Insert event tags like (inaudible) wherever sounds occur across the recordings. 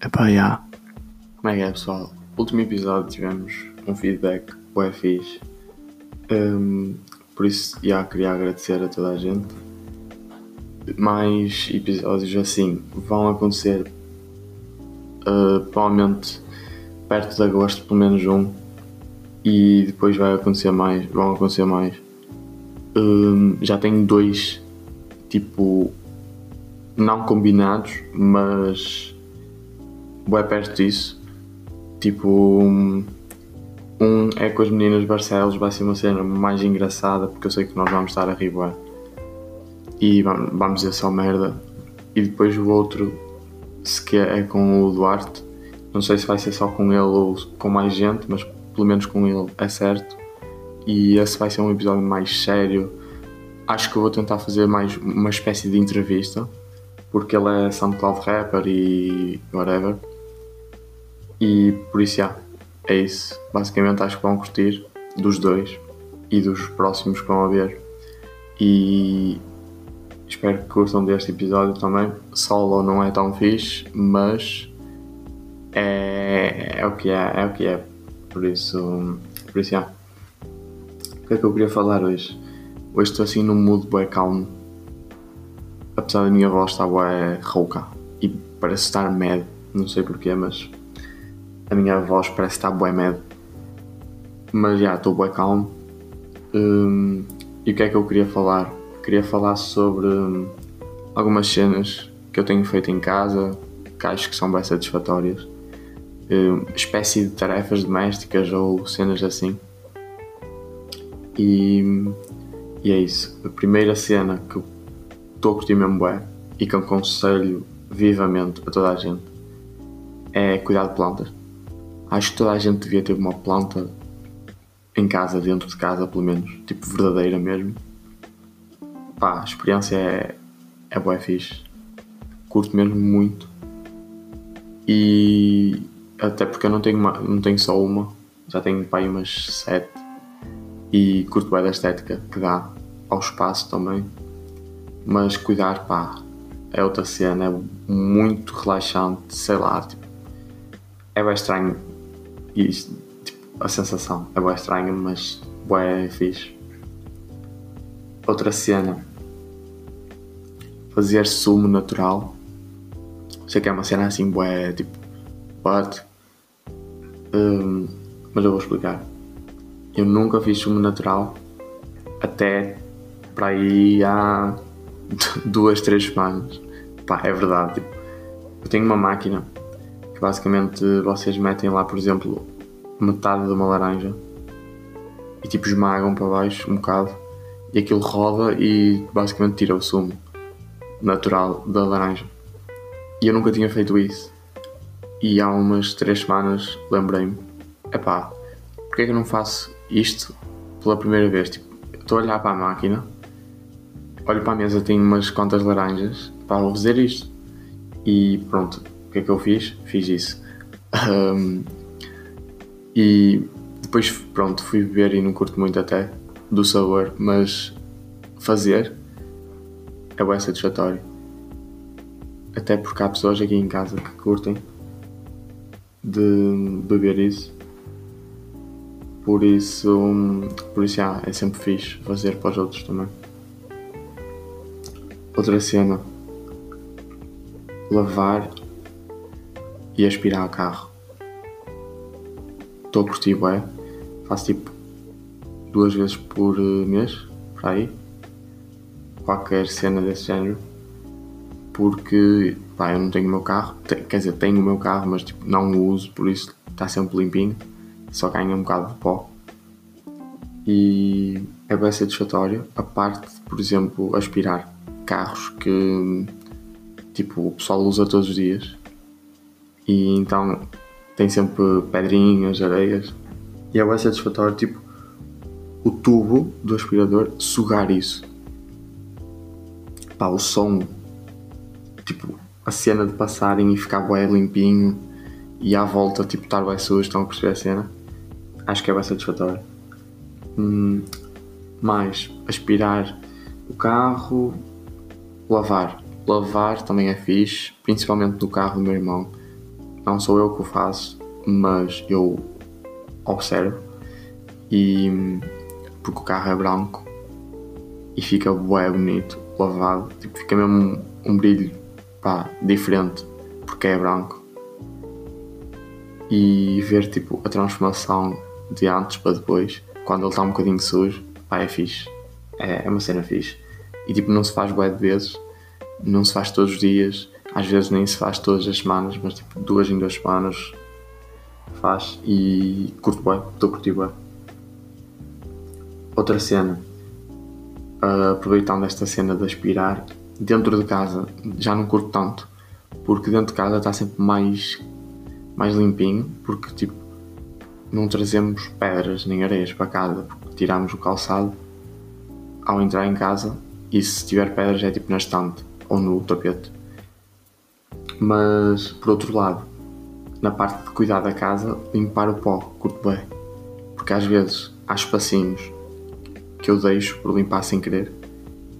Epá, já. Como é que é, pessoal? Último episódio tivemos um feedback bué fixe. Um, por isso, já queria agradecer a toda a gente. Mais episódios assim vão acontecer uh, provavelmente perto de agosto, pelo menos um. E depois vai acontecer mais, vão acontecer mais. Um, já tenho dois, tipo, não combinados, mas bem perto disso. Tipo, um, um é com as meninas Barcelos, vai ser uma cena mais engraçada porque eu sei que nós vamos estar a rir. E vamos dizer só merda. E depois o outro, se quer, é com o Duarte. Não sei se vai ser só com ele ou com mais gente, mas pelo menos com ele é certo. E esse vai ser um episódio mais sério. Acho que eu vou tentar fazer mais uma espécie de entrevista, porque ele é SoundCloud rapper e whatever. E por isso, já, é isso. Basicamente, acho que vão curtir dos dois e dos próximos que vão haver. E espero que curtam deste episódio também. Solo não é tão fixe, mas é, é o que é, é o que é. Por isso, por isso, já. O que é que eu queria falar hoje? Hoje estou assim num mood bem calmo. Apesar da minha voz estar bem rouca e parece estar mad, não sei porquê, mas a minha voz parece estar bué medo. Mas já, estou bué calmo. Um, e o que é que eu queria falar? Queria falar sobre um, algumas cenas que eu tenho feito em casa, que acho que são bem satisfatórias. Um, espécie de tarefas domésticas ou cenas assim. E, e é isso. A primeira cena que estou a curtir mesmo bué e que eu aconselho vivamente a toda a gente é cuidar de plantas Acho que toda a gente devia ter uma planta em casa, dentro de casa, pelo menos, tipo verdadeira mesmo. Pá, a experiência é, é boa, fixe. Curto mesmo muito. E até porque eu não tenho, uma, não tenho só uma, já tenho pá, umas sete. E curto bem da estética que dá ao espaço também. Mas cuidar, pá, é outra cena, é muito relaxante, sei lá, tipo, é bem estranho e isto, tipo, a sensação é bem estranha, mas bem fixe. Outra cena. Fazer sumo natural. Sei que é uma cena assim, bué, tipo, but. Um, mas eu vou explicar. Eu nunca fiz sumo natural até para aí há (laughs) duas, três semanas. Pá, é verdade. Tipo, eu tenho uma máquina que basicamente vocês metem lá, por exemplo, metade de uma laranja e tipo esmagam para baixo um bocado e aquilo roda e basicamente tira o sumo natural da laranja. E eu nunca tinha feito isso. E há umas três semanas lembrei-me: epá, porque é que eu não faço isto pela primeira vez? Tipo, estou a olhar para a máquina, olho para a mesa, tenho umas quantas laranjas, pá, vou fazer isto. E pronto, o que é que eu fiz? Fiz isso. Um, e depois, pronto, fui beber e não curto muito até do sabor, mas fazer é bem satisfatório. Até porque há pessoas aqui em casa que curtem de beber isso. Por isso, por isso ah, é sempre fixe fazer para os outros também. Outra cena, lavar e aspirar o carro. Estou a bem. Faço tipo duas vezes por eh, mês, para aí. Qualquer cena desse género. Porque pá, eu não tenho o meu carro. Quer dizer, tenho o meu carro, mas tipo, não o uso, por isso está sempre limpinho. Só ganha um bocado de pó. E é bem satisfatório. A parte por exemplo, aspirar carros que tipo, o pessoal usa todos os dias e então tem sempre pedrinhas, areias. E é bem satisfatório, tipo, o tubo do aspirador sugar isso. Pá, o som, tipo, a cena de passarem e ficar bem limpinho e à volta, tipo, estar bem sujo, estão a perceber a cena? Acho que é bem satisfatório. Hum, mais, aspirar o carro, lavar. Lavar também é fixe, principalmente no carro do meu irmão não sou eu que o faço, mas eu observo e porque o carro é branco e fica bué bonito, lavado, tipo, fica mesmo um, um brilho pá, diferente porque é branco e ver tipo a transformação de antes para depois, quando ele está um bocadinho sujo, pá, é fixe. É, é uma cena fixe. E tipo, não se faz bué de vezes, não se faz todos os dias, às vezes nem se faz todas as semanas, mas tipo, duas em duas semanas faz e curto bué, estou curtir bué. Outra cena, uh, aproveitando esta cena de aspirar, dentro de casa já não curto tanto, porque dentro de casa está sempre mais, mais limpinho, porque tipo, não trazemos pedras nem areias para casa, porque tiramos o calçado ao entrar em casa e se tiver pedras é tipo na estante ou no tapete. Mas por outro lado, na parte de cuidar da casa, limpar o pó, curto bem. Porque às vezes há espacinhos que eu deixo por limpar sem querer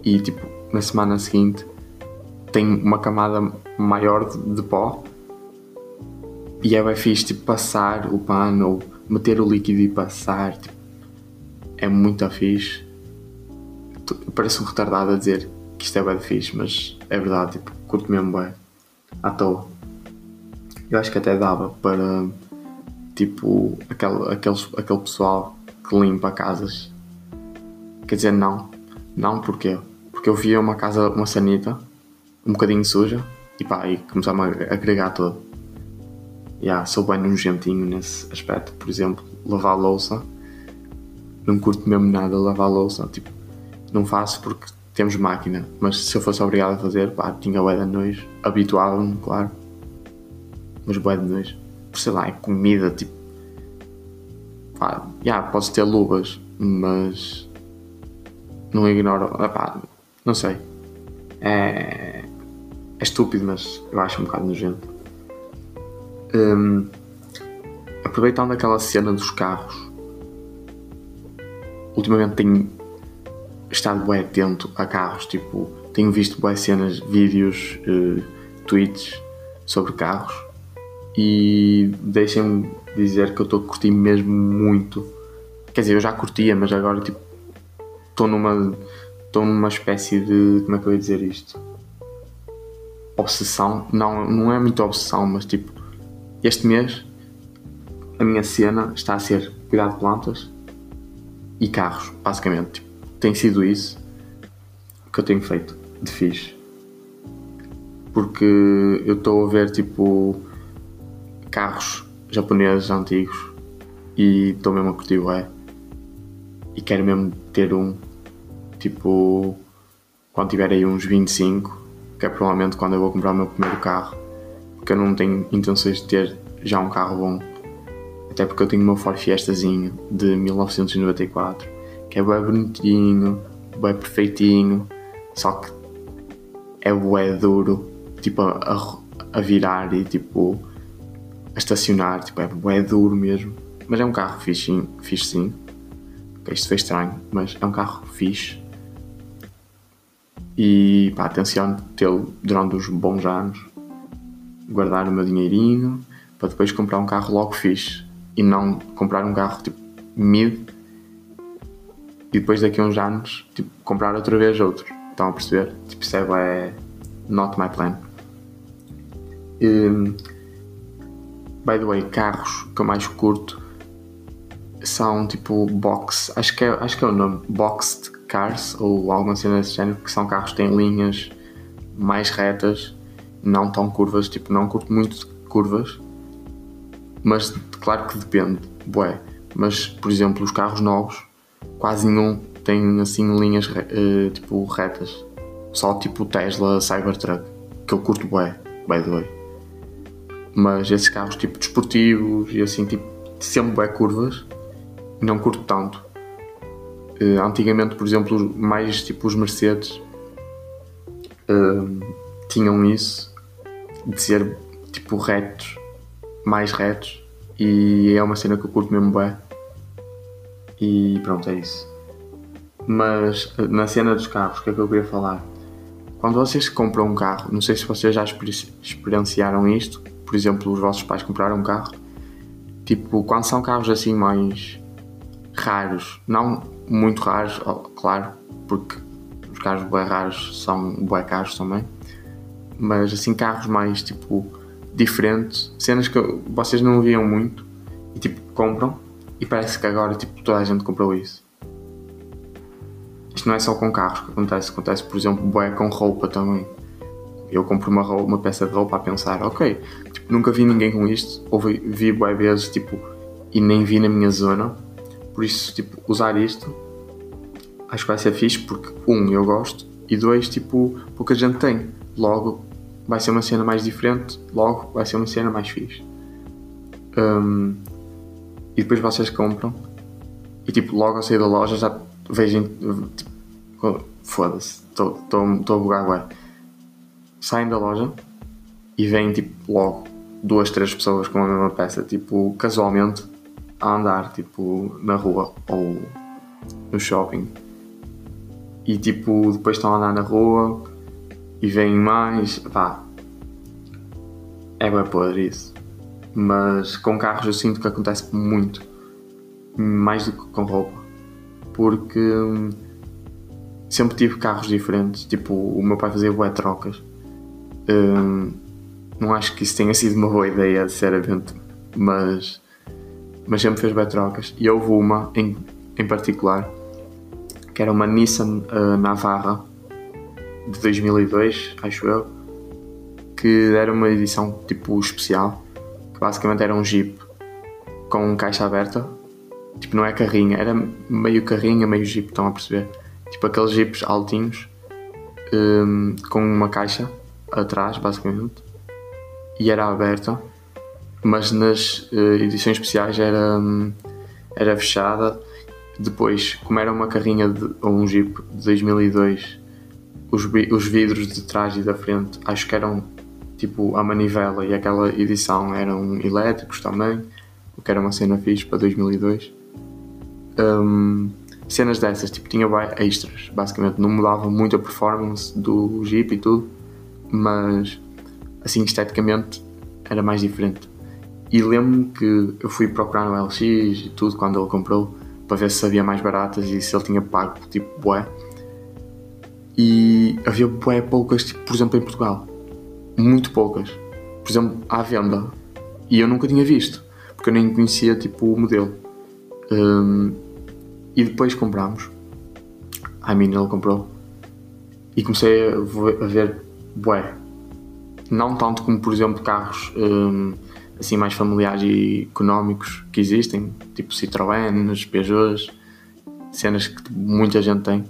e tipo na semana seguinte tem uma camada maior de, de pó e é bem fixe tipo, passar o pano ou meter o líquido e passar tipo, é muito fixe parece um retardado a dizer que isto é bem fixe mas é verdade tipo, curto mesmo bem à toa eu acho que até dava para tipo aquele, aqueles, aquele pessoal que limpa casas Quer dizer, não. Não porquê? Porque eu via uma casa, uma sanita, um bocadinho suja, e pá, e começava a agregar todo. Yeah, sou bem nojentinho nesse aspecto. Por exemplo, lavar louça. Não curto mesmo nada lavar louça. Tipo, não faço porque temos máquina. Mas se eu fosse obrigado a fazer, pá, tinha bué de nojo. Habituava-me, claro. Mas bué de nojo. Por sei lá, é comida, tipo... Pá, yeah, podes ter luvas, mas não ignoro. Epá, não sei. É, é estúpido, mas eu acho um bocado nojento. Um, aproveitando aquela cena dos carros, ultimamente tenho estado bem atento a carros. Tipo, tenho visto boas cenas, vídeos, uh, tweets sobre carros e deixem-me dizer que eu estou a curtir mesmo muito. Quer dizer, eu já curtia, mas agora tipo estou numa estou numa espécie de como é que eu ia dizer isto obsessão não não é muito obsessão mas tipo este mês a minha cena está a ser cuidar de plantas e carros basicamente tipo, tem sido isso que eu tenho feito de fixe. Porque eu estou a ver tipo carros japoneses antigos e estou mesmo a curtir o e quero mesmo ter um tipo quando tiver aí uns 25, que é provavelmente quando eu vou comprar o meu primeiro carro, porque eu não tenho intenções de ter já um carro bom. Até porque eu tenho o meu Ford Fiestazinho de 1994, é bem bonitinho, bem perfeitinho, só que é bué duro, tipo a, a, virar e tipo a estacionar, tipo é bué duro mesmo. Mas é um carro fixe, fixe sim. Isto foi estranho, mas é um carro fixe e pá, tenciono tê-lo durante uns bons anos, guardar o meu dinheirinho para depois comprar um carro logo fixe e não comprar um carro tipo mid e depois daqui a uns anos tipo, comprar outra vez outro. Estão a perceber? Tipo, isso é, not my plan. Um, by the way, carros que eu mais curto são tipo box, acho que é, acho que é o nome, boxed cars ou alguma cena desse género, que são carros que têm linhas mais retas, não tão curvas, tipo, não curto muito curvas, mas claro que depende, bué. Mas, por exemplo, os carros novos, quase nenhum tem assim linhas uh, tipo retas. Só tipo Tesla Cybertruck, que eu curto bué, by the way. Mas esses carros tipo desportivos e assim, tipo, sempre bué curvas, não curto tanto. Uh, antigamente, por exemplo, mais tipo os Mercedes uh, tinham isso de ser tipo retos, mais retos, e é uma cena que eu curto mesmo bem. E pronto, é isso. Mas eh, na cena dos carros, o que é que eu queria falar? Quando vocês compram um carro, não sei se vocês já experienciaram isto, por exemplo, os vossos pais compraram um carro, tipo, quando são carros assim mais raros, não muito raros, claro, porque os carros bem raros são bem caros também, mas assim carros mais tipo diferentes, cenas que vocês não viam muito e tipo compram e parece que agora tipo toda a gente comprou isso. Isto não é só com carros que acontece, acontece por exemplo bué com roupa também. Eu compro uma, roupa, uma peça de roupa a pensar, ok, tipo, nunca vi ninguém com isto, ou vi, vi bué vezes tipo e nem vi na minha zona, por isso tipo usar isto acho que vai ser fixe porque um eu gosto e dois tipo pouca gente tem, logo vai ser uma cena mais diferente, logo vai ser uma cena mais fixe. Um, e depois vocês compram e tipo logo ao sair da loja já vejam tipo, foda-se, estou a bugar agora. Saem da loja e vêm tipo logo duas, três pessoas com a mesma peça, tipo casualmente a andar tipo na rua ou no shopping. E tipo depois estão a andar na rua e vêm mais. Pá, é bem podre isso. Mas com carros eu sinto que acontece muito. Mais do que com roupa. Porque hum, sempre tive carros diferentes. Tipo, o meu pai fazia boé trocas. Hum, não acho que isso tenha sido uma boa ideia, sinceramente. Mas, mas sempre fez boé trocas. E houve uma em, em particular que era uma Nissan uh, Navarra de 2002, acho eu, que era uma edição tipo especial, basicamente era um Jeep com caixa aberta, tipo não é carrinha, era meio carrinha, meio Jeep, estão a perceber? Tipo aqueles Jeeps altinhos um, com uma caixa atrás, basicamente, e era aberta, mas nas uh, edições especiais era, um, era fechada. Depois, como era uma carrinha de, ou um Jeep de 2002 os, os vidros de trás e da frente acho que eram tipo a manivela e aquela edição eram elétricos também, o que era uma cena fixe para 2002. Um, cenas dessas, tipo, tinha extras, basicamente, não mudava muito a performance do Jeep e tudo, mas assim esteticamente era mais diferente. E lembro-me que eu fui procurar no LX e tudo quando ele comprou para ver se havia mais baratas e se ele tinha pago tipo bué e havia bué poucas, tipo, por exemplo, em Portugal. Muito poucas. Por exemplo, à venda. E eu nunca tinha visto, porque eu nem conhecia tipo, o modelo. Um, e depois comprámos. A mim ele comprou. E comecei a ver, bué. Não tanto como, por exemplo, carros um, assim mais familiares e económicos que existem, tipo Citroën, Peugeots, cenas que muita gente tem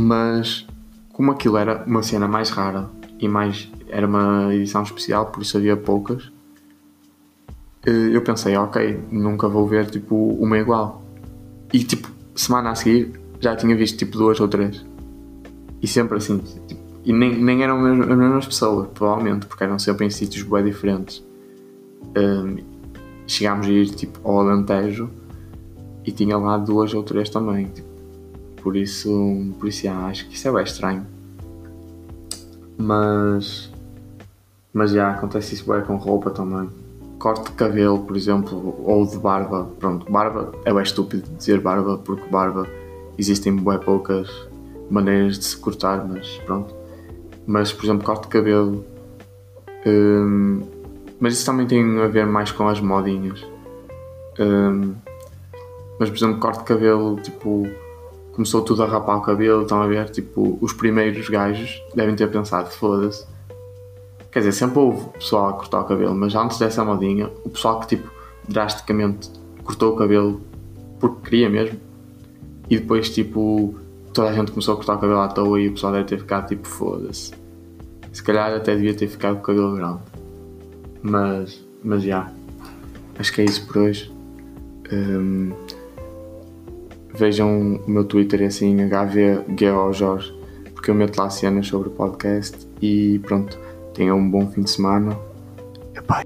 mas como aquilo era uma cena mais rara e mais era uma edição especial, por isso havia poucas, eh, eu pensei, ok, nunca vou ver tipo uma igual. E tipo, semana a seguir já tinha visto tipo duas ou três. E sempre assim, tipo, e nem, nem eram as mesmas pessoas, provavelmente, porque eram sempre em sítios bem diferentes. Um, chegámos a ir tipo ao Alentejo e tinha lá duas ou três também. Tipo, por isso, por isso já, acho que isso é bem estranho. Mas, mas já acontece isso bem com roupa também. Corte de cabelo, por exemplo, ou de barba. Pronto, barba é bem estúpido dizer barba, porque barba existem bem poucas maneiras de se cortar, mas pronto. Mas, por exemplo, corte de cabelo. Hum, mas isso também tem a ver mais com as modinhas. Hum, mas, por exemplo, corte de cabelo, tipo começou tudo a rapar o cabelo, estão a ver? Tipo, os primeiros gajos devem ter pensado, foda-se. Quer dizer, sempre houve pessoal a cortar o cabelo, mas antes dessa modinha, o pessoal que tipo drasticamente cortou o cabelo porque queria mesmo, e depois tipo toda a gente começou a cortar o cabelo à toa e o pessoal deve ter ficado tipo foda-se. Se calhar até devia ter ficado com o cabelo grande. Mas, mas já. Acho que é isso por hoje. Um, vejam o meu Twitter assim, HVGeoJorge, porque eu meto lá cenas sobre o podcast e pronto, tenham um bom fim de semana. Epá.